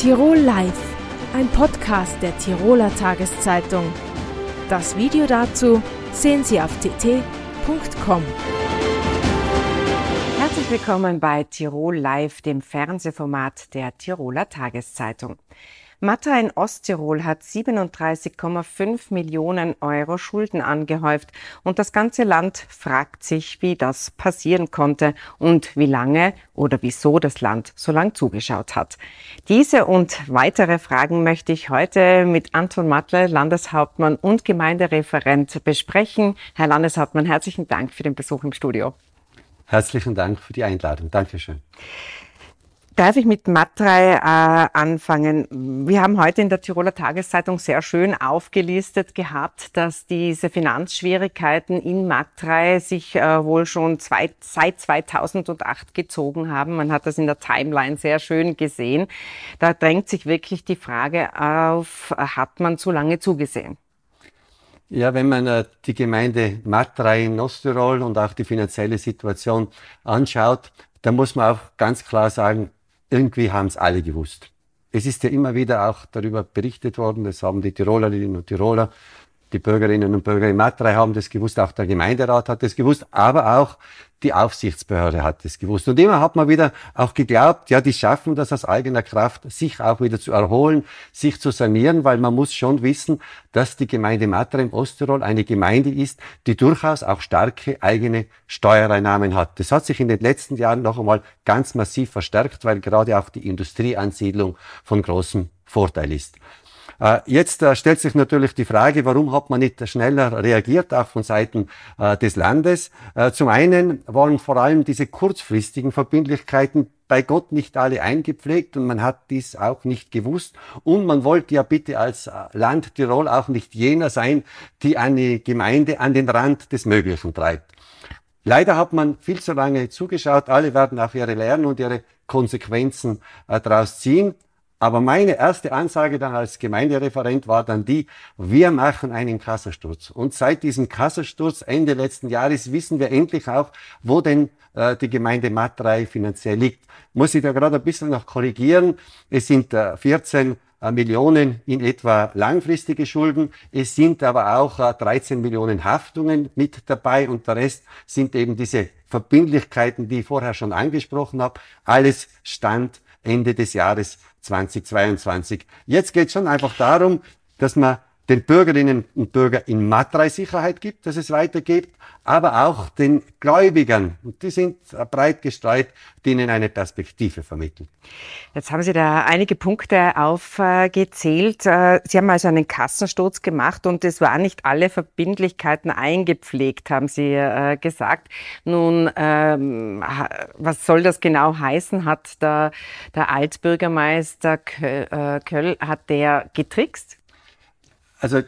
Tirol Live, ein Podcast der Tiroler Tageszeitung. Das Video dazu sehen Sie auf tt.com. Herzlich willkommen bei Tirol Live, dem Fernsehformat der Tiroler Tageszeitung. Matta in Osttirol hat 37,5 Millionen Euro Schulden angehäuft und das ganze Land fragt sich, wie das passieren konnte und wie lange oder wieso das Land so lang zugeschaut hat. Diese und weitere Fragen möchte ich heute mit Anton Matle, Landeshauptmann und Gemeindereferent besprechen. Herr Landeshauptmann, herzlichen Dank für den Besuch im Studio. Herzlichen Dank für die Einladung. Dankeschön. Darf ich mit Matrei äh, anfangen? Wir haben heute in der Tiroler Tageszeitung sehr schön aufgelistet gehabt, dass diese Finanzschwierigkeiten in Matrei sich äh, wohl schon zwei, seit 2008 gezogen haben. Man hat das in der Timeline sehr schön gesehen. Da drängt sich wirklich die Frage auf, hat man zu lange zugesehen? Ja, wenn man äh, die Gemeinde Matrei in Osttirol und auch die finanzielle Situation anschaut, dann muss man auch ganz klar sagen, irgendwie haben es alle gewusst. Es ist ja immer wieder auch darüber berichtet worden, das haben die Tirolerinnen und Tiroler die Bürgerinnen und Bürger in Matrei haben das gewusst, auch der Gemeinderat hat das gewusst, aber auch die Aufsichtsbehörde hat das gewusst. Und immer hat man wieder auch geglaubt, ja, die schaffen das aus eigener Kraft, sich auch wieder zu erholen, sich zu sanieren, weil man muss schon wissen, dass die Gemeinde Matrei im Osttirol eine Gemeinde ist, die durchaus auch starke eigene Steuereinnahmen hat. Das hat sich in den letzten Jahren noch einmal ganz massiv verstärkt, weil gerade auch die Industrieansiedlung von großem Vorteil ist. Äh, jetzt äh, stellt sich natürlich die Frage, warum hat man nicht schneller reagiert, auch von Seiten äh, des Landes. Zum einen waren vor allem diese kurzfristigen Verbindlichkeiten bei Gott nicht alle eingepflegt und man hat dies auch nicht gewusst. Und man wollte ja bitte als Land Tirol auch nicht jener sein, die eine Gemeinde an den Rand des Möglichen treibt. Leider hat man viel zu lange zugeschaut. Alle werden auch ihre Lernen und ihre Konsequenzen daraus ziehen. Aber meine erste Ansage dann als Gemeindereferent war dann die, wir machen einen Kassensturz. Und seit diesem Kassensturz Ende letzten Jahres wissen wir endlich auch, wo denn äh, die Gemeinde Matrei finanziell liegt. Muss ich da gerade ein bisschen noch korrigieren. Es sind äh, 14 äh, Millionen in etwa langfristige Schulden. Es sind aber auch 13 äh, Millionen Haftungen mit dabei und der Rest sind eben diese Verbindlichkeiten, die ich vorher schon angesprochen habe. Alles Stand Ende des Jahres 2022. Jetzt geht es schon einfach darum, dass man den Bürgerinnen und Bürgern in Matrei Sicherheit gibt, dass es weitergeht, aber auch den Gläubigern, und die sind breit gestreut, denen eine Perspektive vermitteln. Jetzt haben Sie da einige Punkte aufgezählt. Äh, Sie haben also einen Kassensturz gemacht und es waren nicht alle Verbindlichkeiten eingepflegt, haben Sie äh, gesagt. Nun, ähm, was soll das genau heißen? Hat der, der Altbürgermeister äh, Köll, hat der getrickst? Also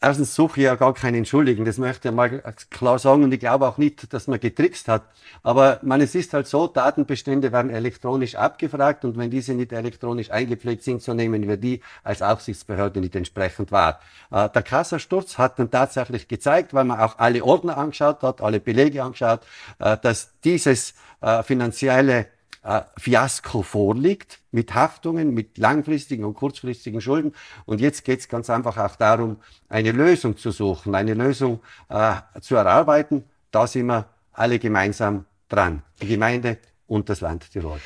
erstens suche ich ja gar keinen Entschuldigen, das möchte ich mal klar sagen und ich glaube auch nicht, dass man getrickst hat. Aber man, es ist halt so, Datenbestände werden elektronisch abgefragt und wenn diese nicht elektronisch eingepflegt sind, so nehmen wir die als Aufsichtsbehörde nicht entsprechend wahr. Äh, der Kassasturz hat dann tatsächlich gezeigt, weil man auch alle Ordner angeschaut hat, alle Belege angeschaut, äh, dass dieses äh, finanzielle äh, Fiasko vorliegt, mit Haftungen, mit langfristigen und kurzfristigen Schulden. Und jetzt geht es ganz einfach auch darum, eine Lösung zu suchen, eine Lösung äh, zu erarbeiten. Da sind wir alle gemeinsam dran, die Gemeinde und das Land Tirol.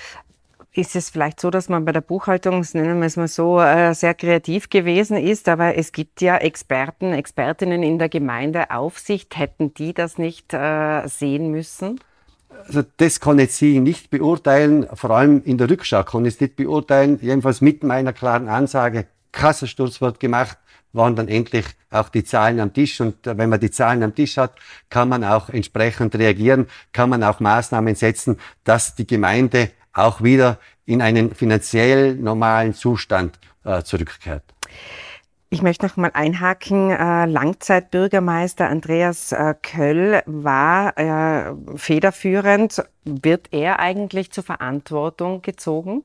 Ist es vielleicht so, dass man bei der Buchhaltung, nennen wir es mal so, äh, sehr kreativ gewesen ist, aber es gibt ja Experten, Expertinnen in der Gemeindeaufsicht. Hätten die das nicht äh, sehen müssen? Also das kann jetzt ich nicht beurteilen, vor allem in der Rückschau kann ich es nicht beurteilen. Jedenfalls mit meiner klaren Ansage, Kassensturz wird gemacht, waren dann endlich auch die Zahlen am Tisch. Und wenn man die Zahlen am Tisch hat, kann man auch entsprechend reagieren, kann man auch Maßnahmen setzen, dass die Gemeinde auch wieder in einen finanziell normalen Zustand äh, zurückkehrt. Ich möchte noch mal einhaken. Äh, Langzeitbürgermeister Andreas äh, Köll war äh, federführend. Wird er eigentlich zur Verantwortung gezogen?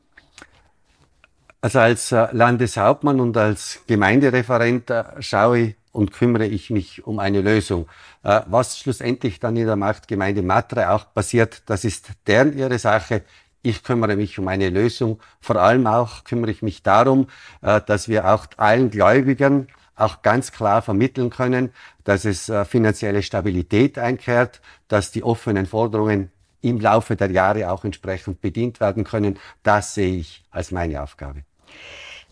Also als Landeshauptmann und als Gemeindereferent schaue ich und kümmere ich mich um eine Lösung. Was schlussendlich dann in der Machtgemeinde Matre auch passiert, das ist deren ihre Sache. Ich kümmere mich um eine Lösung. Vor allem auch kümmere ich mich darum, äh, dass wir auch allen Gläubigern auch ganz klar vermitteln können, dass es äh, finanzielle Stabilität einkehrt, dass die offenen Forderungen im Laufe der Jahre auch entsprechend bedient werden können. Das sehe ich als meine Aufgabe.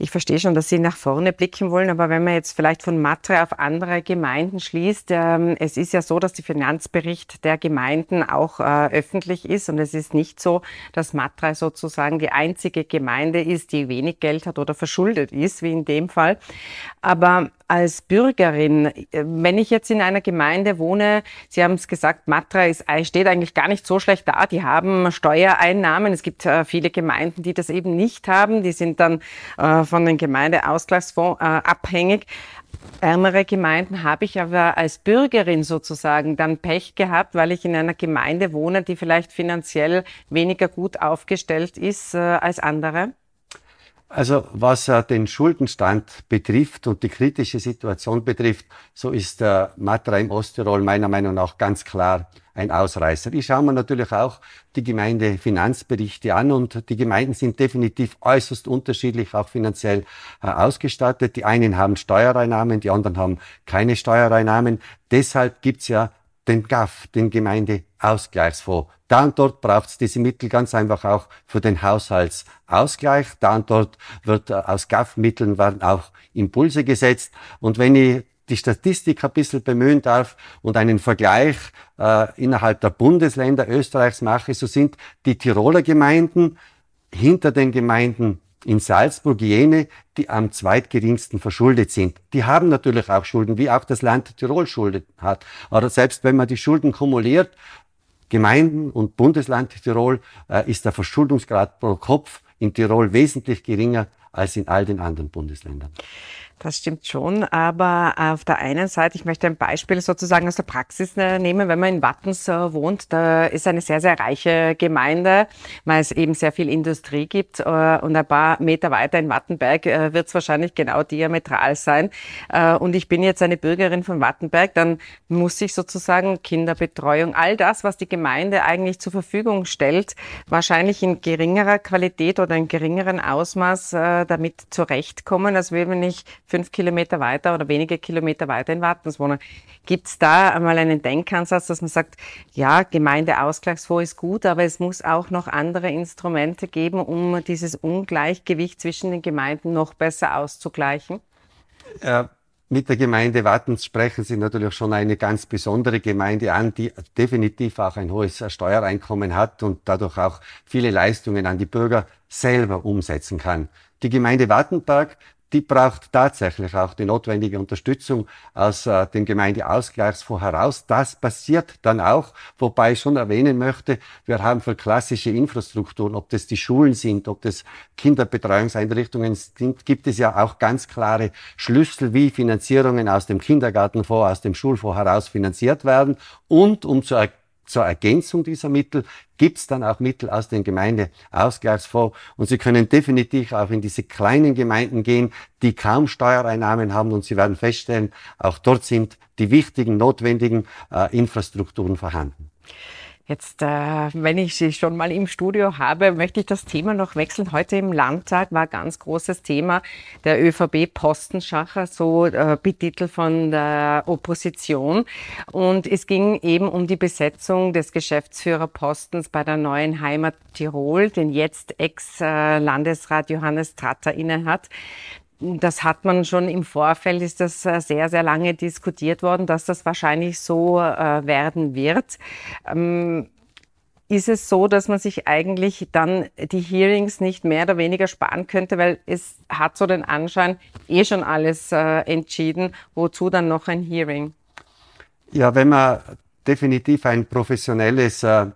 Ich verstehe schon, dass Sie nach vorne blicken wollen, aber wenn man jetzt vielleicht von Matre auf andere Gemeinden schließt, ähm, es ist ja so, dass der Finanzbericht der Gemeinden auch äh, öffentlich ist und es ist nicht so, dass Matre sozusagen die einzige Gemeinde ist, die wenig Geld hat oder verschuldet ist, wie in dem Fall. Aber als Bürgerin, äh, wenn ich jetzt in einer Gemeinde wohne, Sie haben es gesagt, Matra ist, äh, steht eigentlich gar nicht so schlecht da. Die haben Steuereinnahmen. Es gibt äh, viele Gemeinden, die das eben nicht haben. Die sind dann äh, von den Gemeindeausgleichsfonds äh, abhängig. Ärmere Gemeinden habe ich aber als Bürgerin sozusagen dann Pech gehabt, weil ich in einer Gemeinde wohne, die vielleicht finanziell weniger gut aufgestellt ist äh, als andere. Also was äh, den Schuldenstand betrifft und die kritische Situation betrifft, so ist der Matra im Osttirol meiner Meinung nach ganz klar ein Ausreißer. Ich schaue mir natürlich auch die Gemeindefinanzberichte an und die Gemeinden sind definitiv äußerst unterschiedlich auch finanziell äh, ausgestattet. Die einen haben Steuereinnahmen, die anderen haben keine Steuereinnahmen. Deshalb gibt's ja den GAF, den Gemeindeausgleichsfonds. Da und dort braucht es diese Mittel ganz einfach auch für den Haushaltsausgleich. Da und dort wird äh, aus GAF-Mitteln werden auch Impulse gesetzt. Und wenn ich die Statistik ein bisschen bemühen darf und einen Vergleich äh, innerhalb der Bundesländer Österreichs mache, so sind die Tiroler Gemeinden hinter den Gemeinden in Salzburg jene, die am zweitgeringsten verschuldet sind. Die haben natürlich auch Schulden, wie auch das Land Tirol Schulden hat. Aber selbst wenn man die Schulden kumuliert, Gemeinden und Bundesland Tirol, äh, ist der Verschuldungsgrad pro Kopf in Tirol wesentlich geringer als in all den anderen Bundesländern. Das stimmt schon, aber auf der einen Seite, ich möchte ein Beispiel sozusagen aus der Praxis äh, nehmen, wenn man in Wattens äh, wohnt, da ist eine sehr, sehr reiche Gemeinde, weil es eben sehr viel Industrie gibt äh, und ein paar Meter weiter in Wattenberg wird es wahrscheinlich genau diametral sein. Und ich bin jetzt eine Bürgerin von Wattenberg, dann muss ich sozusagen Kinderbetreuung, all das, was die Gemeinde eigentlich zur Verfügung stellt, wahrscheinlich in geringerer Qualität oder in geringeren Ausmaß damit zurechtkommen, als wenn ich fünf Kilometer weiter oder wenige Kilometer weiter in Wartens wohnen. Gibt es da einmal einen Denkansatz, dass man sagt, ja, Gemeindeausgleichsfonds ist gut, aber es muss auch noch andere Instrumente geben, um dieses Ungleichgewicht zwischen den Gemeinden noch besser auszugleichen? Ja. Mit der Gemeinde Wattens sprechen Sie natürlich schon eine ganz besondere Gemeinde an, die definitiv auch ein hohes Steuereinkommen hat und dadurch auch viele Leistungen an die Bürger selber umsetzen kann. Die Gemeinde Wattenberg die braucht tatsächlich auch die notwendige Unterstützung aus äh, dem Gemeindeausgleichsfonds heraus. Das passiert dann auch, wobei ich schon erwähnen möchte, wir haben für klassische Infrastrukturen, ob das die Schulen sind, ob das Kinderbetreuungseinrichtungen sind, gibt es ja auch ganz klare Schlüssel, wie Finanzierungen aus dem Kindergartenfonds, aus dem Schulfonds heraus finanziert werden. Und um zu zur Ergänzung dieser Mittel gibt es dann auch Mittel aus dem Gemeindeausgleichsfonds. Und Sie können definitiv auch in diese kleinen Gemeinden gehen, die kaum Steuereinnahmen haben. Und Sie werden feststellen, auch dort sind die wichtigen, notwendigen äh, Infrastrukturen vorhanden. Jetzt, äh, wenn ich Sie schon mal im Studio habe, möchte ich das Thema noch wechseln. Heute im Landtag war ganz großes Thema der ÖVP-Postenschacher, so äh, betitelt von der Opposition. Und es ging eben um die Besetzung des Geschäftsführerpostens bei der neuen Heimat Tirol, den jetzt Ex-Landesrat Johannes Tratter innehat das hat man schon im Vorfeld, ist das äh, sehr, sehr lange diskutiert worden, dass das wahrscheinlich so äh, werden wird. Ähm, ist es so, dass man sich eigentlich dann die Hearings nicht mehr oder weniger sparen könnte, weil es hat so den Anschein, eh schon alles äh, entschieden, wozu dann noch ein Hearing? Ja, wenn man definitiv ein professionelles äh,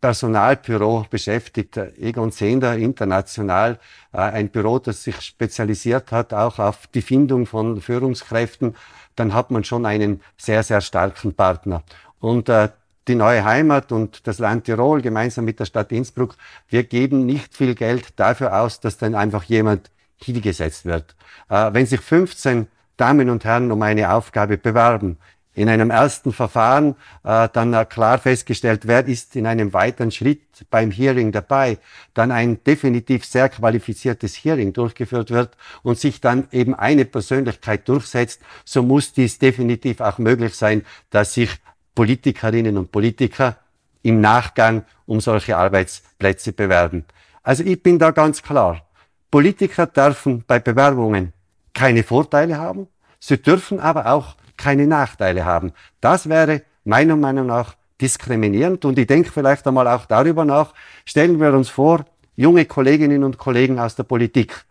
Personalbüro beschäftigt, Egon Zehnder international, äh, ein Büro, das sich spezialisiert hat auch auf die Findung von Führungskräften, dann hat man schon einen sehr, sehr starken Partner. Und äh, die neue Heimat und das Land Tirol gemeinsam mit der Stadt Innsbruck, wir geben nicht viel Geld dafür aus, dass dann einfach jemand hingesetzt wird. Äh, wenn sich 15 Damen und Herren um eine Aufgabe bewerben, in einem ersten Verfahren äh, dann äh, klar festgestellt, wer ist in einem weiteren Schritt beim Hearing dabei, dann ein definitiv sehr qualifiziertes Hearing durchgeführt wird und sich dann eben eine Persönlichkeit durchsetzt, so muss dies definitiv auch möglich sein, dass sich Politikerinnen und Politiker im Nachgang um solche Arbeitsplätze bewerben. Also ich bin da ganz klar. Politiker dürfen bei Bewerbungen keine Vorteile haben, sie dürfen aber auch keine Nachteile haben. Das wäre meiner Meinung nach diskriminierend und ich denke vielleicht einmal auch darüber nach, stellen wir uns vor, junge Kolleginnen und Kollegen aus der Politik.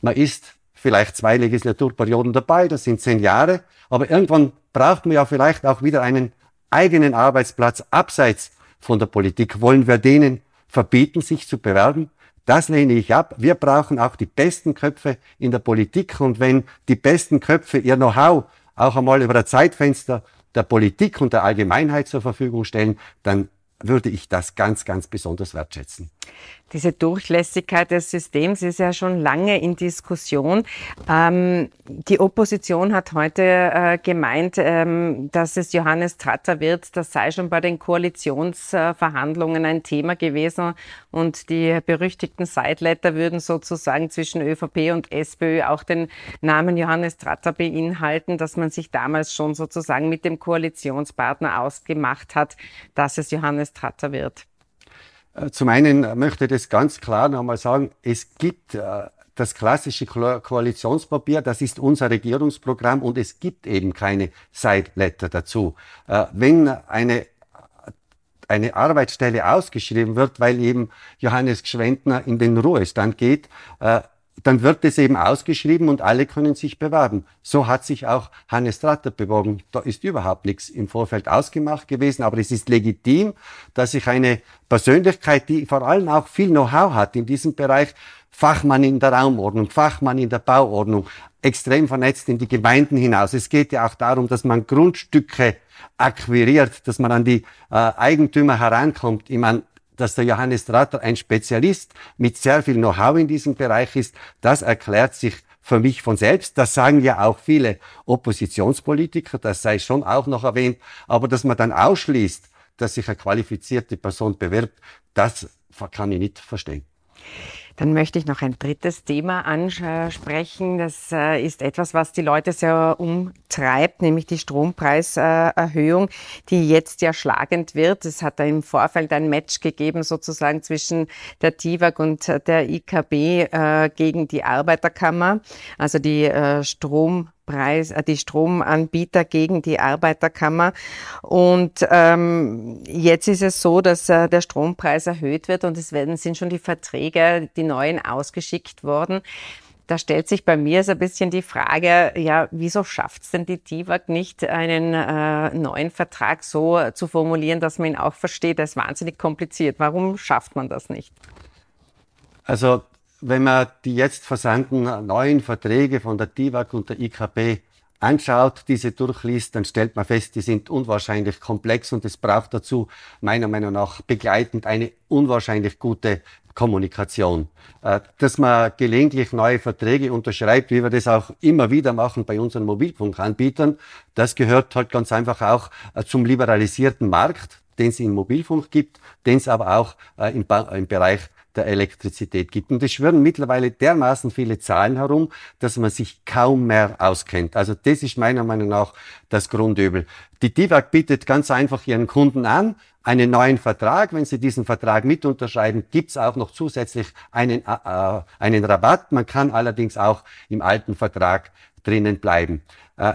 Man ist vielleicht zwei Legislaturperioden dabei, das sind zehn Jahre, aber irgendwann braucht man ja vielleicht auch wieder einen eigenen Arbeitsplatz abseits von der Politik. Wollen wir denen verbieten, sich zu bewerben? Das lehne ich ab. Wir brauchen auch die besten Köpfe in der Politik und wenn die besten Köpfe ihr Know-how auch einmal über das Zeitfenster der Politik und der Allgemeinheit zur Verfügung stellen, dann würde ich das ganz, ganz besonders wertschätzen. Diese Durchlässigkeit des Systems ist ja schon lange in Diskussion. Ähm, die Opposition hat heute äh, gemeint, ähm, dass es Johannes Tratter wird. Das sei schon bei den Koalitionsverhandlungen ein Thema gewesen. Und die berüchtigten Sideletter würden sozusagen zwischen ÖVP und SPÖ auch den Namen Johannes Tratter beinhalten, dass man sich damals schon sozusagen mit dem Koalitionspartner ausgemacht hat, dass es Johannes Tratter wird. Äh, zum einen möchte ich das ganz klar nochmal sagen, es gibt äh, das klassische Koalitionspapier, das ist unser Regierungsprogramm und es gibt eben keine Side Letter dazu. Äh, wenn eine eine Arbeitsstelle ausgeschrieben wird, weil eben Johannes Gschwendner in den Ruhestand geht, dann wird es eben ausgeschrieben und alle können sich bewerben. So hat sich auch Hannes Tratter beworben. Da ist überhaupt nichts im Vorfeld ausgemacht gewesen, aber es ist legitim, dass sich eine Persönlichkeit, die vor allem auch viel Know-how hat in diesem Bereich, Fachmann in der Raumordnung, Fachmann in der Bauordnung, extrem vernetzt in die Gemeinden hinaus. Es geht ja auch darum, dass man Grundstücke akquiriert, dass man an die äh, Eigentümer herankommt. Ich meine, dass der Johannes Tratter ein Spezialist mit sehr viel Know-how in diesem Bereich ist, das erklärt sich für mich von selbst. Das sagen ja auch viele Oppositionspolitiker, das sei schon auch noch erwähnt. Aber dass man dann ausschließt, dass sich eine qualifizierte Person bewirbt, das kann ich nicht verstehen. Dann möchte ich noch ein drittes Thema ansprechen. Das äh, ist etwas, was die Leute sehr umtreibt, nämlich die Strompreiserhöhung, die jetzt ja schlagend wird. Es hat da im Vorfeld ein Match gegeben, sozusagen zwischen der TIWAG und der IKB äh, gegen die Arbeiterkammer, also die äh, Strom Preis, äh, die Stromanbieter gegen die Arbeiterkammer. Und ähm, jetzt ist es so, dass äh, der Strompreis erhöht wird und es werden, sind schon die Verträge, die neuen ausgeschickt worden. Da stellt sich bei mir so ein bisschen die Frage, ja, wieso schafft es denn die TIWAG nicht, einen äh, neuen Vertrag so zu formulieren, dass man ihn auch versteht? Das ist wahnsinnig kompliziert. Warum schafft man das nicht? Also wenn man die jetzt versandten neuen Verträge von der TIWAG und der IKB anschaut, diese durchliest, dann stellt man fest, die sind unwahrscheinlich komplex und es braucht dazu meiner Meinung nach begleitend eine unwahrscheinlich gute Kommunikation. Äh, dass man gelegentlich neue Verträge unterschreibt, wie wir das auch immer wieder machen bei unseren Mobilfunkanbietern, das gehört halt ganz einfach auch äh, zum liberalisierten Markt, den es im Mobilfunk gibt, den es aber auch äh, im, im Bereich der Elektrizität gibt. Und es schwirren mittlerweile dermaßen viele Zahlen herum, dass man sich kaum mehr auskennt. Also das ist meiner Meinung nach das Grundübel. Die DIVAG bietet ganz einfach ihren Kunden an, einen neuen Vertrag. Wenn sie diesen Vertrag mit unterschreiben, gibt's auch noch zusätzlich einen, äh, äh, einen Rabatt. Man kann allerdings auch im alten Vertrag drinnen bleiben. Äh,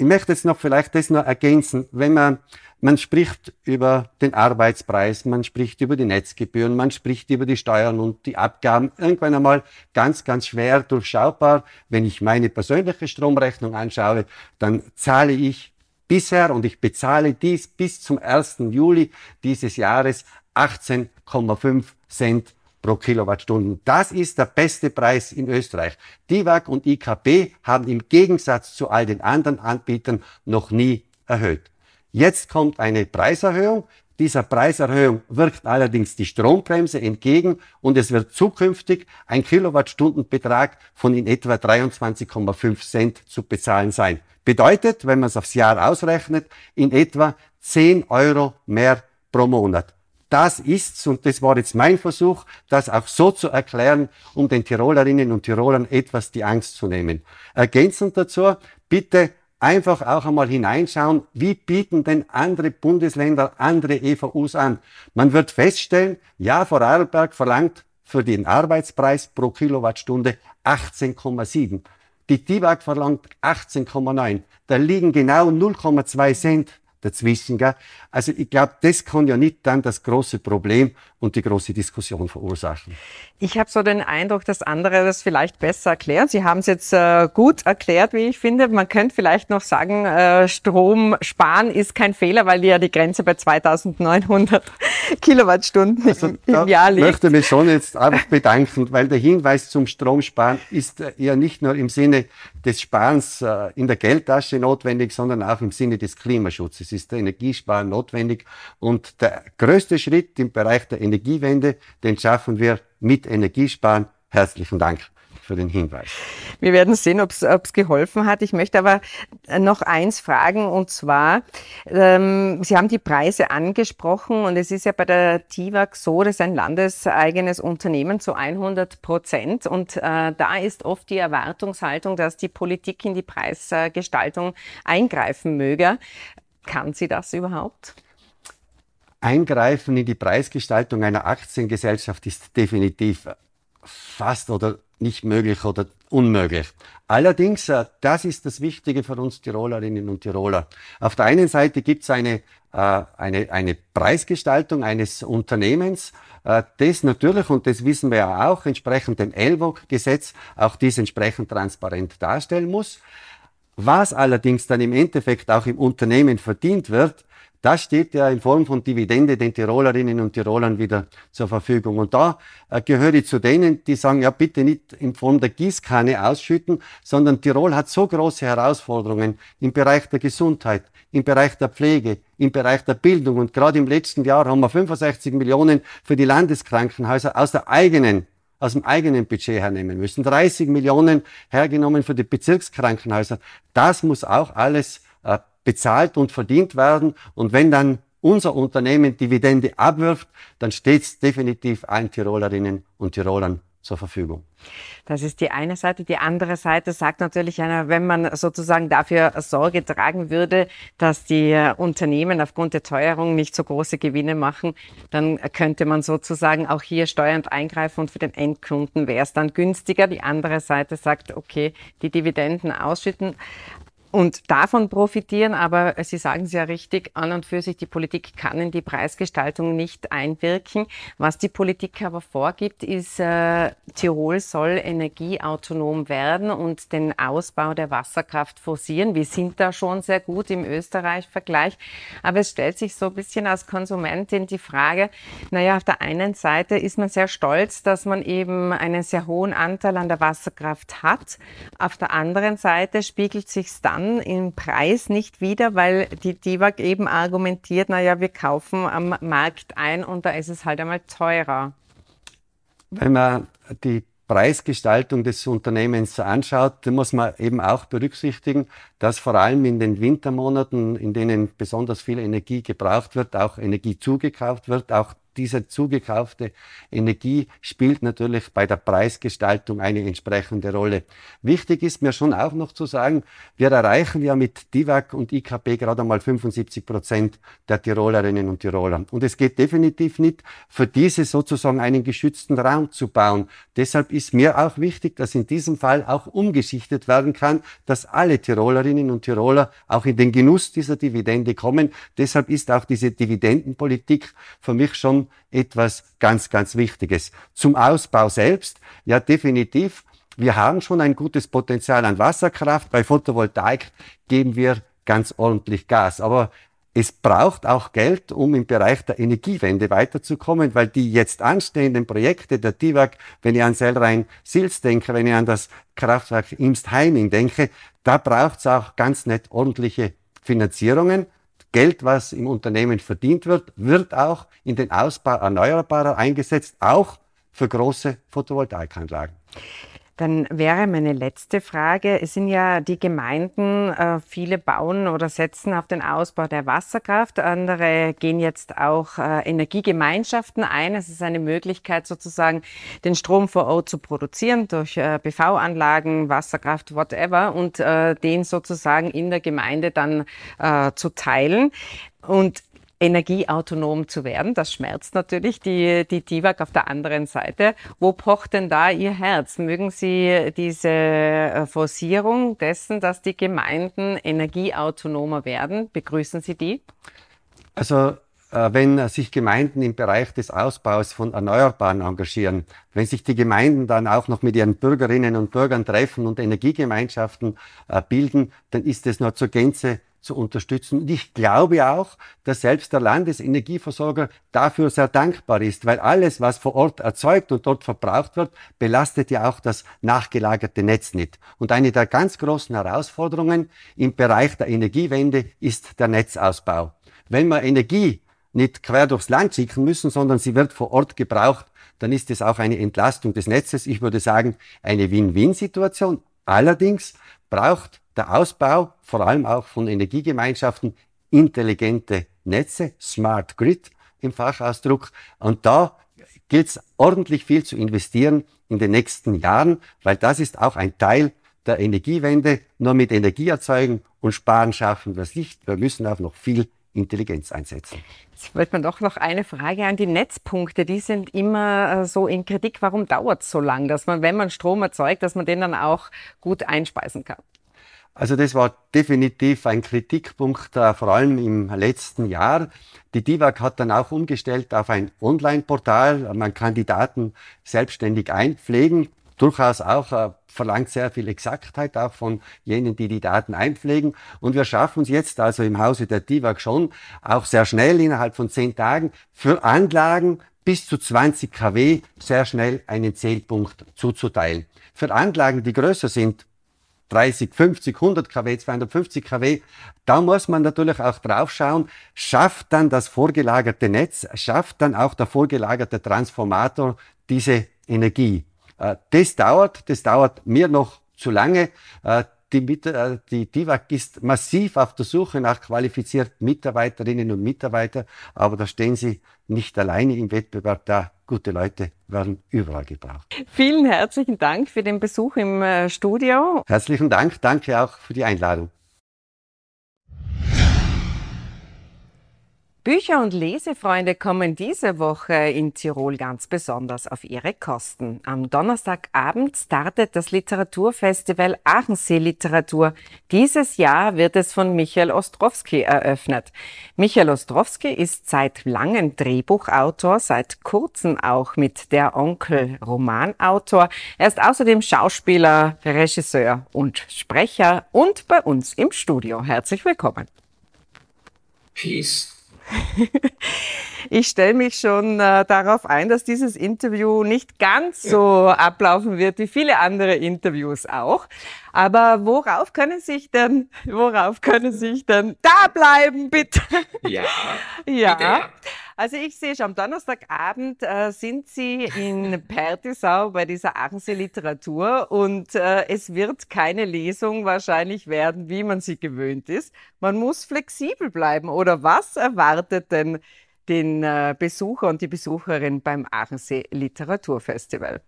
ich möchte jetzt noch vielleicht das noch ergänzen. Wenn man man spricht über den Arbeitspreis, man spricht über die Netzgebühren, man spricht über die Steuern und die Abgaben. Irgendwann einmal ganz, ganz schwer durchschaubar. Wenn ich meine persönliche Stromrechnung anschaue, dann zahle ich bisher und ich bezahle dies bis zum 1. Juli dieses Jahres 18,5 Cent pro Kilowattstunde. Das ist der beste Preis in Österreich. DIVAG und IKB haben im Gegensatz zu all den anderen Anbietern noch nie erhöht. Jetzt kommt eine Preiserhöhung, Dieser Preiserhöhung wirkt allerdings die Strombremse entgegen und es wird zukünftig ein Kilowattstundenbetrag von in etwa 23,5 Cent zu bezahlen sein. Bedeutet, wenn man es aufs Jahr ausrechnet, in etwa 10 Euro mehr pro Monat. Das ist's und das war jetzt mein Versuch, das auch so zu erklären, um den Tirolerinnen und Tirolern etwas die Angst zu nehmen. Ergänzend dazu, bitte einfach auch einmal hineinschauen, wie bieten denn andere Bundesländer andere EVUs an. Man wird feststellen, ja, Vorarlberg verlangt für den Arbeitspreis pro Kilowattstunde 18,7. Die TIWAG verlangt 18,9. Da liegen genau 0,2 Cent dazwischen. Gell? Also ich glaube, das kann ja nicht dann das große Problem und die große Diskussion verursachen. Ich habe so den Eindruck, dass andere das vielleicht besser erklären. Sie haben es jetzt äh, gut erklärt, wie ich finde. Man könnte vielleicht noch sagen, äh, Strom sparen ist kein Fehler, weil ja die Grenze bei 2900 Kilowattstunden also im, im Jahr liegt. Ich möchte mich schon jetzt einfach bedanken, weil der Hinweis zum Stromsparen ist ja nicht nur im Sinne des Sparens äh, in der Geldtasche notwendig, sondern auch im Sinne des Klimaschutzes ist der Energiesparen notwendig. Und der größte Schritt im Bereich der Energiewende, den schaffen wir mit Energiesparen. Herzlichen Dank für den Hinweis. Wir werden sehen, ob es geholfen hat. Ich möchte aber noch eins fragen und zwar, ähm, Sie haben die Preise angesprochen und es ist ja bei der TIWAG so, das ist ein landeseigenes Unternehmen zu 100 Prozent und äh, da ist oft die Erwartungshaltung, dass die Politik in die Preisgestaltung eingreifen möge. Kann sie das überhaupt? Eingreifen in die Preisgestaltung einer Aktiengesellschaft ist definitiv fast oder nicht möglich oder unmöglich. Allerdings, äh, das ist das Wichtige für uns Tirolerinnen und Tiroler. Auf der einen Seite gibt es eine, äh, eine, eine Preisgestaltung eines Unternehmens, äh, das natürlich, und das wissen wir ja auch, entsprechend dem ELVOG-Gesetz auch dies entsprechend transparent darstellen muss. Was allerdings dann im Endeffekt auch im Unternehmen verdient wird, das steht ja in Form von Dividende den Tirolerinnen und Tirolern wieder zur Verfügung. Und da äh, gehöre ich zu denen, die sagen, ja bitte nicht in Form der Gießkanne ausschütten, sondern Tirol hat so große Herausforderungen im Bereich der Gesundheit, im Bereich der Pflege, im Bereich der Bildung. Und gerade im letzten Jahr haben wir 65 Millionen für die Landeskrankenhäuser aus der eigenen aus dem eigenen Budget hernehmen müssen. 30 Millionen hergenommen für die Bezirkskrankenhäuser. Das muss auch alles äh, bezahlt und verdient werden. Und wenn dann unser Unternehmen Dividende abwirft, dann steht es definitiv allen Tirolerinnen und Tirolern zur Verfügung. Das ist die eine Seite. Die andere Seite sagt natürlich einer, wenn man sozusagen dafür Sorge tragen würde, dass die Unternehmen aufgrund der Teuerung nicht so große Gewinne machen, dann könnte man sozusagen auch hier steuernd eingreifen und für den Endkunden wäre es dann günstiger. Die andere Seite sagt, okay, die Dividenden ausschütten und davon profitieren. Aber Sie sagen es ja richtig, an und für sich, die Politik kann in die Preisgestaltung nicht einwirken. Was die Politik aber vorgibt, ist, äh, Tirol soll energieautonom werden und den Ausbau der Wasserkraft forcieren. Wir sind da schon sehr gut im Österreich-Vergleich. Aber es stellt sich so ein bisschen als Konsumentin die Frage, naja, auf der einen Seite ist man sehr stolz, dass man eben einen sehr hohen Anteil an der Wasserkraft hat. Auf der anderen Seite spiegelt sich dann dann im Preis nicht wieder, weil die DIVAG eben argumentiert, naja, wir kaufen am Markt ein und da ist es halt einmal teurer. Wenn man die Preisgestaltung des Unternehmens anschaut, dann muss man eben auch berücksichtigen, dass vor allem in den Wintermonaten, in denen besonders viel Energie gebraucht wird, auch Energie zugekauft wird, auch diese zugekaufte Energie spielt natürlich bei der Preisgestaltung eine entsprechende Rolle. Wichtig ist mir schon auch noch zu sagen, wir erreichen ja mit DIVAG und IKP gerade einmal 75 Prozent der Tirolerinnen und Tiroler. Und es geht definitiv nicht, für diese sozusagen einen geschützten Raum zu bauen. Deshalb ist mir auch wichtig, dass in diesem Fall auch umgeschichtet werden kann, dass alle Tirolerinnen und Tiroler auch in den Genuss dieser Dividende kommen. Deshalb ist auch diese Dividendenpolitik für mich schon etwas ganz, ganz Wichtiges. Zum Ausbau selbst, ja definitiv. Wir haben schon ein gutes Potenzial an Wasserkraft. Bei Photovoltaik geben wir ganz ordentlich Gas. Aber es braucht auch Geld, um im Bereich der Energiewende weiterzukommen, weil die jetzt anstehenden Projekte der TIWAG, wenn ich an Sellrhein-Sils denke, wenn ich an das Kraftwerk Imst-Heiming denke, da braucht es auch ganz nett ordentliche Finanzierungen Geld, was im Unternehmen verdient wird, wird auch in den Ausbau erneuerbarer eingesetzt, auch für große Photovoltaikanlagen. Dann wäre meine letzte Frage. Es sind ja die Gemeinden, äh, viele bauen oder setzen auf den Ausbau der Wasserkraft. Andere gehen jetzt auch äh, Energiegemeinschaften ein. Es ist eine Möglichkeit, sozusagen den Strom vor Ort zu produzieren durch äh, PV-Anlagen, Wasserkraft, whatever, und den sozusagen in der Gemeinde dann zu teilen. Und energieautonom zu werden. Das schmerzt natürlich die, die TIWAG auf der anderen Seite. Wo pocht denn da Ihr Herz? Mögen Sie diese äh, Forcierung dessen, dass die Gemeinden energieautonomer werden? Begrüßen Sie die? Also äh, wenn sich Gemeinden im Bereich des Ausbaus von Erneuerbaren engagieren, wenn sich die Gemeinden dann auch noch mit ihren Bürgerinnen und Bürgern treffen und Energiegemeinschaften äh, bilden, dann ist es nur zur Gänze zu unterstützen. Und ich glaube auch, dass selbst der Landesenergieversorger dafür sehr dankbar ist, weil alles, was vor Ort erzeugt und dort verbraucht wird, belastet ja auch das nachgelagerte Netz nicht. Und eine der ganz großen Herausforderungen im Bereich der Energiewende ist der Netzausbau. Wenn wir Energie nicht quer durchs Land schicken müssen, sondern sie wird vor Ort gebraucht, dann ist es auch eine Entlastung des Netzes. Ich würde sagen, eine Win-Win-Situation. Allerdings braucht der Ausbau, vor allem auch von Energiegemeinschaften, intelligente Netze, Smart Grid im Fachausdruck. Und da gilt es ordentlich viel zu investieren in den nächsten Jahren, weil das ist auch ein Teil der Energiewende. Nur mit Energie erzeugen und sparen schaffen wir es nicht. Wir müssen auch noch viel Intelligenz einsetzen. Jetzt wollte man doch noch eine Frage an die Netzpunkte. Die sind immer äh, so in Kritik. Warum dauert es so lang, dass man, wenn man Strom erzeugt, dass man den dann auch gut einspeisen kann? Also das war definitiv ein Kritikpunkt, äh, vor allem im letzten Jahr. Die DIVAG hat dann auch umgestellt auf ein Online-Portal. Man kann die Daten selbstständig einpflegen. Durchaus auch äh, verlangt sehr viel Exaktheit auch von jenen, die die Daten einpflegen. Und wir schaffen es jetzt also im Hause der DIVAG schon auch sehr schnell innerhalb von zehn Tagen für Anlagen bis zu 20 kW sehr schnell einen Zählpunkt zuzuteilen. Für Anlagen, die größer sind, 30, 50, 100 kW, 250 kW. Da muss man natürlich auch drauf schauen, schafft dann das vorgelagerte Netz, schafft dann auch der vorgelagerte Transformator diese Energie. Äh, das dauert, das dauert mir noch zu lange. Die, äh, die DIVAG ist massiv auf der Suche nach qualifizierten Mitarbeiterinnen und Mitarbeitern, aber da stehen sie nicht alleine im Wettbewerb da. Gute Leute werden überall gebraucht. Vielen herzlichen Dank für den Besuch im äh, Studio. Herzlichen Dank. Danke auch für die Einladung. Bücher- und Lesefreunde kommen diese Woche in Tirol ganz besonders auf ihre Kosten. Am Donnerstagabend startet das Literaturfestival Aachensee Literatur. Dieses Jahr wird es von Michael Ostrowski eröffnet. Michael Ostrowski ist seit langem Drehbuchautor, seit kurzem auch mit der Onkel Romanautor. Er ist außerdem Schauspieler, Regisseur und Sprecher und bei uns im Studio. Herzlich willkommen. Peace. ich stelle mich schon äh, darauf ein, dass dieses Interview nicht ganz so ablaufen wird wie viele andere Interviews auch. Aber worauf können sich denn, worauf können sich denn da bleiben, bitte? Ja. ja. Bitte, Also ich sehe schon, am Donnerstagabend äh, sind Sie in Pertisau bei dieser Aachensee Literatur und äh, es wird keine Lesung wahrscheinlich werden, wie man sie gewöhnt ist. Man muss flexibel bleiben. Oder was erwartet denn den äh, Besucher und die Besucherin beim Aachensee Literaturfestival?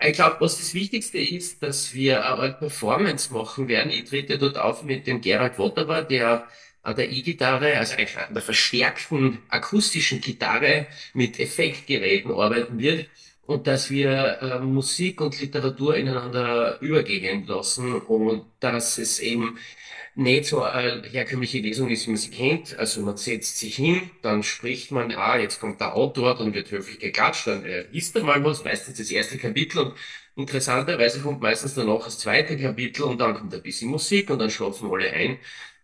Ich glaube, was das Wichtigste ist, dass wir eine Performance machen werden. Ich trete dort auf mit dem Gerald Wotterer, der an der E-Gitarre, also einer verstärkten akustischen Gitarre mit Effektgeräten arbeiten wird und dass wir äh, Musik und Literatur ineinander übergehen lassen und dass es eben nicht so eine herkömmliche Lesung ist, wie man sie kennt. Also man setzt sich hin, dann spricht man, ah, jetzt kommt der Autor, dann wird höflich geklatscht, dann äh, liest er mal was, meistens das erste Kapitel und interessanterweise kommt meistens danach das zweite Kapitel und dann kommt ein bisschen Musik und dann schlafen alle ein.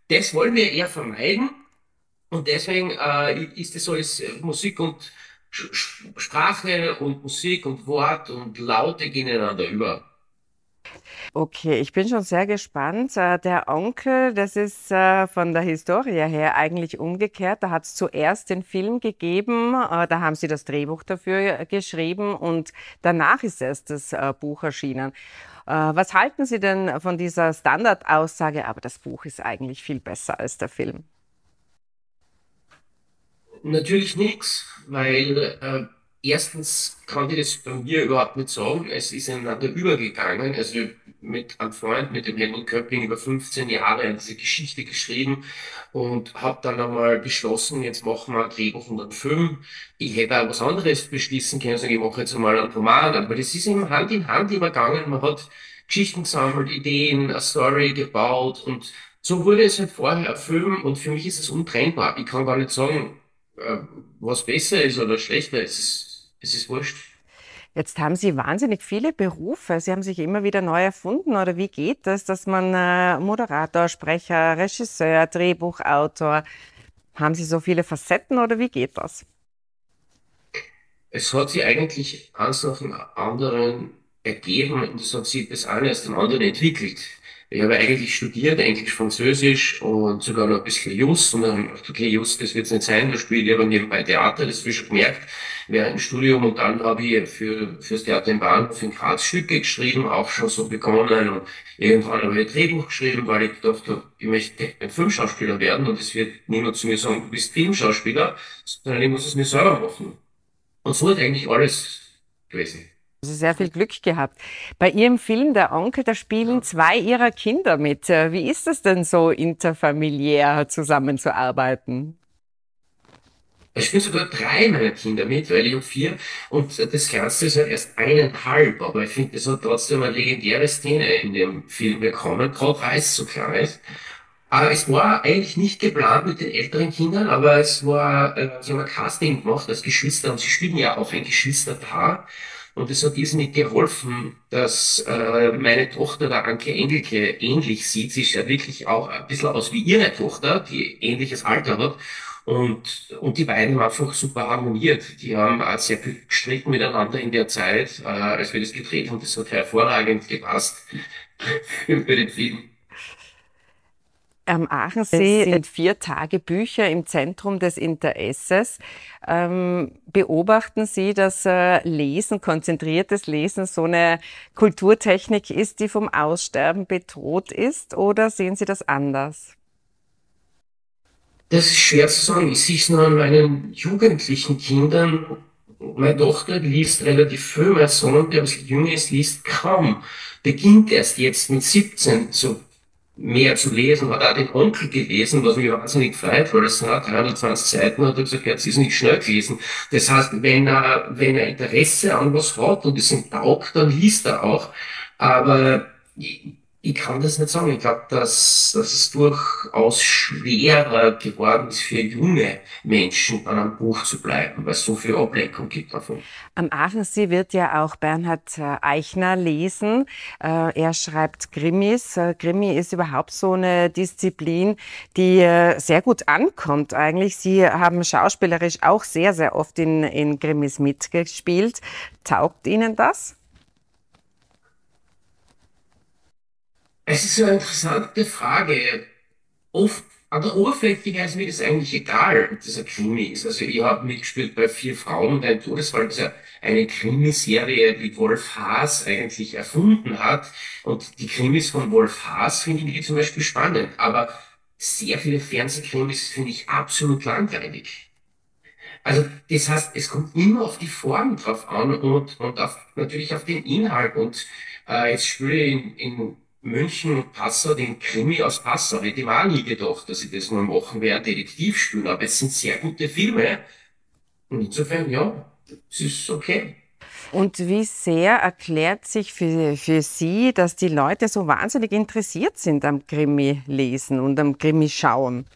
Das wollen wir eher vermeiden und deswegen äh, ist es so, als Musik und Sprache und Musik und Wort und Laute gehen ineinander über. Okay, ich bin schon sehr gespannt. Äh, der Onkel, das ist äh, von der Historie her eigentlich umgekehrt. Da hat es zuerst den Film gegeben, äh, da haben sie das Drehbuch dafür geschrieben und danach ist erst das Buch erschienen. Was halten Sie denn von dieser Standardaussage, aber das Buch ist eigentlich viel besser als der Film? Natürlich nichts, weil äh, erstens kann ich das bei mir überhaupt nicht sagen. Es ist ineinander übergegangen. Also mit einem Freund, mit dem Helmut Köpping, über 15 Jahre diese Geschichte geschrieben und habe dann einmal beschlossen, jetzt machen wir ein Drehbuch und einen Film. Ich hätte auch was anderes beschließen können, sagen, ich mache jetzt einmal einen Roman. Aber das ist immer Hand in Hand übergangen. Man hat Geschichten gesammelt, Ideen, eine Story gebaut und so wurde es halt vorher ein Film und für mich ist es untrennbar. Ich kann gar nicht sagen, äh, was besser ist oder schlechter. ist es ist wurscht. Jetzt haben Sie wahnsinnig viele Berufe. Sie haben sich immer wieder neu erfunden. Oder wie geht das, dass man äh, Moderator, Sprecher, Regisseur, Drehbuchautor, haben Sie so viele Facetten oder wie geht das? Es hat sich eigentlich eins nach dem anderen ergeben und es hat sich das eine aus dem anderen entwickelt. Ich habe eigentlich studiert, Englisch, Französisch und sogar noch ein bisschen Just. Und dann okay, Just, das wird es nicht sein, da spiele ich aber nebenbei Theater, das habe ich schon gemerkt, während dem Studium. Und dann habe ich für fürs Theater im Bahnhof in Graz Stücke geschrieben, auch schon so begonnen. Und irgendwann habe ich ein Drehbuch geschrieben, weil ich gedacht habe, ich möchte ein Filmschauspieler werden. Und es wird niemand zu mir sagen, du bist Filmschauspieler, sondern ich muss es mir selber machen. Und so hat eigentlich alles gewesen. Also sehr viel Glück gehabt. Bei Ihrem Film Der Onkel, da spielen zwei Ihrer Kinder mit. Äh, wie ist es denn so interfamiliär zusammenzuarbeiten? Es spielen sogar drei meiner Kinder mit, weil ich habe vier und das Ganze ist halt erst eineinhalb, aber ich finde, es hat trotzdem eine legendäre Szene in dem Film bekommen, gerade weil es so klein ist. Aber es war eigentlich nicht geplant mit den älteren Kindern, aber es war, äh, sie haben ein Casting gemacht als Geschwister und sie spielen ja auch ein Geschwisterpaar. Und es hat irrsinnig geholfen, dass äh, meine Tochter, der Anke Engelke, ähnlich sieht. Sie ist ja wirklich auch ein bisschen aus wie ihre Tochter, die ähnliches Alter hat. Und, und die beiden haben einfach super harmoniert. Die haben auch sehr viel gestritten miteinander in der Zeit, äh, als wir das gedreht haben. Das hat hervorragend gepasst für den Film. Am Aachensee sind vier Tagebücher im Zentrum des Interesses. Ähm, beobachten Sie, dass äh, Lesen, konzentriertes Lesen so eine Kulturtechnik ist, die vom Aussterben bedroht ist, oder sehen Sie das anders? Das ist schwer zu sagen. Ich sehe es nur an meinen jugendlichen Kindern. Meine Tochter liest relativ früh, mein Sohn, der ein bisschen jünger ist, liest kaum. Beginnt erst jetzt mit 17 so mehr zu lesen, hat auch den Onkel gelesen, was mich wahnsinnig freut, weil es sind auch 320 Seiten, hat er gesagt, hat es nicht schnell gelesen. Das heißt, wenn er, wenn er Interesse an was hat und es ihm taugt, dann liest er auch. Aber ich kann das nicht sagen. Ich glaube, dass, dass es durchaus schwerer geworden ist für junge Menschen, an einem Buch zu bleiben, weil es so viel Ablenkung gibt davon. Am Aachensee wird ja auch Bernhard äh, Eichner lesen. Äh, er schreibt Krimis. Äh, Krimi ist überhaupt so eine Disziplin, die sehr gut ankommt eigentlich. Sie haben schauspielerisch auch sehr, sehr oft in, in Krimis mitgespielt. Taugt Ihnen das? Es ist eine interessante Frage. Oft an der Oberfläche ist mir das eigentlich egal, ob das ein Krimi ist. Also ich habe mitgespielt bei Vier Frauen und ein Todesfall, das ja eine Krimiserie, die Wolf Haas eigentlich erfunden hat. Und die Krimis von Wolf Haas finde ich zum Beispiel spannend. Aber sehr viele Fernsehkrimis finde ich absolut langweilig. Also das heißt, es kommt immer auf die Form drauf an und, und auf, natürlich auf den Inhalt. Und äh, jetzt spiele ich in, in München und Passau den Krimi aus Passau. Hätte ich auch nie gedacht, dass ich das mal machen werde, Detektiv spielen, aber es sind sehr gute Filme. Und insofern, ja, es ist okay. Und wie sehr erklärt sich für, für Sie, dass die Leute so wahnsinnig interessiert sind am Krimi lesen und am Krimi schauen?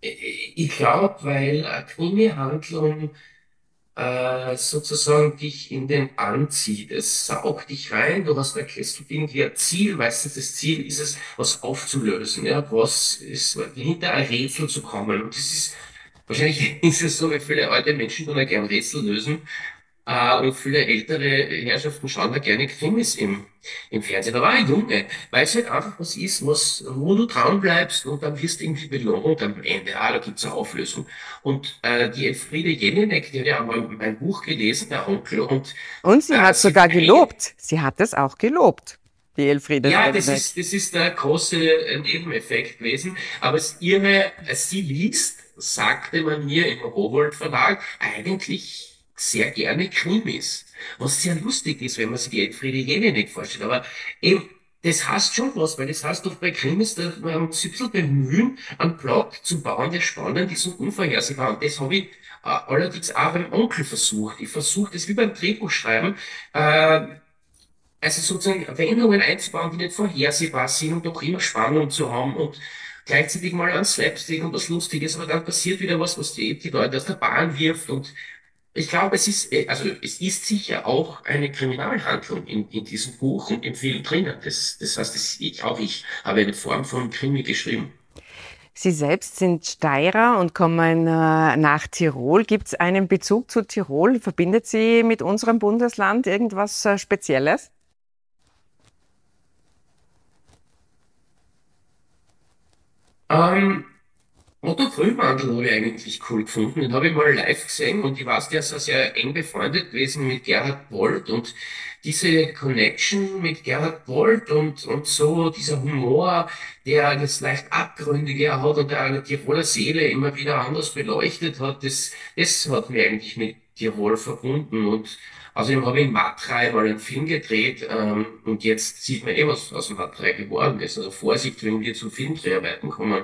Ich glaube, weil eine Krimi-Handlung äh, sozusagen dich in den anzieht. Es saugt dich rein, du hast erkennst du irgendwie ein Ziel, meistens das Ziel ist es, was aufzulösen, ja, was ist, hinter ein Rätsel zu kommen. Und das ist, wahrscheinlich ist es so, wie viele alte Menschen tun ja gern Rätsel lösen. Äh, und viele ältere Herrschaften schauen da gerne Krimis im, im Fernsehen. Da war ein Junge, weil es halt einfach was ist, was, wo du dran bleibst und dann wirst du irgendwie belohnt am Ende. Ah, da gibt's eine Auflösung. Und äh, die Elfriede Jelinek, die hat ja mal mein Buch gelesen, der Onkel. Und, und sie äh, hat sogar gelobt. Sie hat es auch gelobt. Die Elfriede. Ja, das ist, das ist der große Nebeneffekt gewesen. Aber es ihre, sie liest, sagte man mir im Rowold Verlag, eigentlich sehr gerne Krimis. Was sehr lustig ist, wenn man sich die Elfriede Jelinek vorstellt. Aber eben, das heißt schon was, weil das heißt doch bei Krimis, dass man sich ein bisschen bemühen, einen Plot zu bauen, der spannend ist und unvorhersehbar. Und das habe ich äh, allerdings auch beim Onkel versucht. Ich versuche das wie beim Drehbuchschreiben, äh, also sozusagen Wendungen einzubauen, die nicht vorhersehbar sind und doch immer Spannung zu haben und gleichzeitig mal ein Slapstick und was Lustiges, aber dann passiert wieder was, was die, die Leute aus der Bahn wirft und ich glaube, es ist, äh, also es ist sicher auch eine Kriminalhandlung in, in diesem Buch und im Film drinnen. Das, das heißt, das, ich, auch ich habe eine Form von Krimi geschrieben. Sie selbst sind Steirer und kommen äh, nach Tirol. Gibt es einen Bezug zu Tirol? Verbindet Sie mit unserem Bundesland irgendwas äh, Spezielles? Ähm, Otto Grünwandel habe ich eigentlich cool gefunden. Den habe ich mal live gesehen und ich weiß, der ist ja sehr eng befreundet gewesen mit Gerhard Bolt und diese Connection mit Gerhard Bolt und, und so dieser Humor, der das leicht Abgründige hat und der eine Tiroler Seele immer wieder anders beleuchtet hat, das, das hat mich eigentlich mit Tirol verbunden und Außerdem habe ich in Matrei mal einen Film gedreht ähm, und jetzt sieht man eh, was aus dem Matrei geworden ist. Also Vorsicht, wenn wir zu Filmdreharbeiten kommen.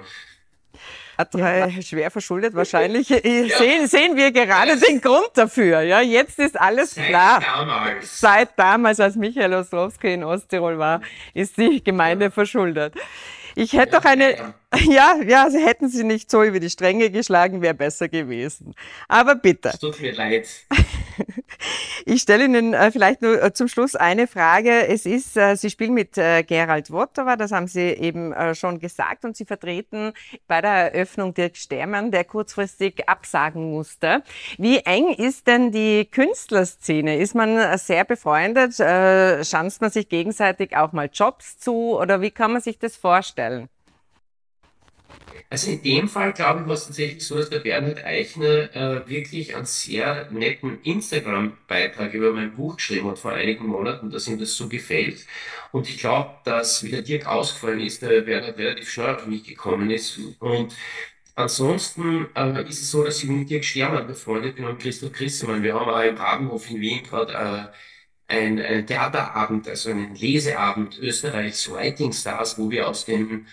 Äh, schwer verschuldet wahrscheinlich. Äh, ja. Sehen, sehen wir gerade ja. den Grund dafür. Ja, jetzt ist alles Seit klar. Damals. Seit damals, als Michael Ostrowski in Osttirol war, ist die Gemeinde ja. verschuldet. Ich hätte doch eine, ja, ja, hätten Sie nicht so über die Stränge geschlagen, wäre besser gewesen. Aber bitte. Es tut mir leid. Ich stelle Ihnen äh, vielleicht nur äh, zum Schluss eine Frage. Es ist, äh, Sie spielen mit Gerald Wotowa, das haben Sie eben schon gesagt, und Sie vertreten bei der Eröffnung Dirk Stermann, der kurzfristig absagen musste. Wie eng ist denn die Künstlerszene? Ist man sehr befreundet? Schanzt man sich gegenseitig auch mal Jobs zu oder wie kann man sich das vorstellen? Also in dem Fall, glaube ich, war es tatsächlich so, dass der Bernhard Eichner äh, wirklich einen sehr netten Instagram-Beitrag über mein Buch geschrieben hat vor einigen Monaten, dass ihm das so gefällt. Und ich glaube, dass, wie der Dirk ausgefallen ist, der Bernhard relativ schnell auf mich gekommen ist. Und ansonsten äh, ist es so, dass ich mit Dirk Stermann befreundet bin und Christoph Christemann. Wir haben auch im Babenhof in Wien gerade äh, ein, ein Theaterabend, also einen Leseabend Österreichs Writing Stars, wo wir aus dem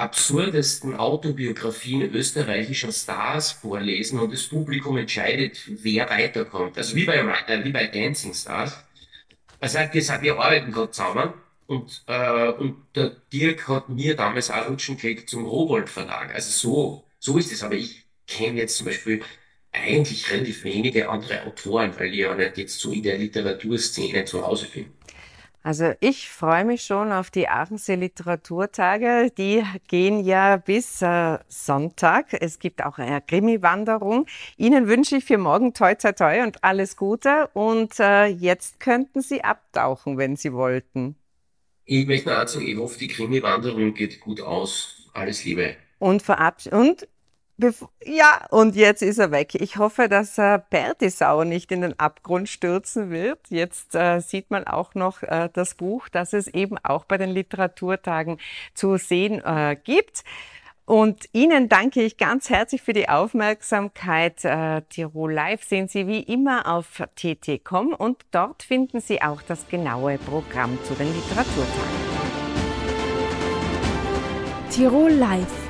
absurdesten Autobiografien österreichischer Stars vorlesen und das Publikum entscheidet, wer weiterkommt. Also wie bei, äh, wie bei Dancing Stars. Also wir, wir arbeiten gerade zusammen und, äh, und der Dirk hat mir damals auch Rutschen gekriegt zum Rowold Verlag. Also so, so ist es. Aber ich kenne jetzt zum Beispiel eigentlich relativ wenige andere Autoren, weil ich ja nicht jetzt so in der Literaturszene zu Hause bin. Also ich freue mich schon auf die Aachensee Literaturtage. Die gehen ja bis äh, Sonntag. Es gibt auch eine Krimi-Wanderung. Ihnen wünsche ich für morgen toi toi toi und alles Gute. Und äh, jetzt könnten Sie abtauchen, wenn Sie wollten. Ich möchte nur sagen, ich hoffe, die Krimi-Wanderung geht gut aus. Alles Liebe. Und, und ja, und jetzt ist er weg. Ich hoffe, dass äh, Bertisau nicht in den Abgrund stürzen wird. Jetzt äh, sieht man auch noch äh, das Buch, das es eben auch bei den Literaturtagen zu sehen äh, gibt. Und Ihnen danke ich ganz herzlich für die Aufmerksamkeit. Äh, Tirol Live sehen Sie wie immer auf tt.com und dort finden Sie auch das genaue Programm zu den Literaturtagen. Tirol Live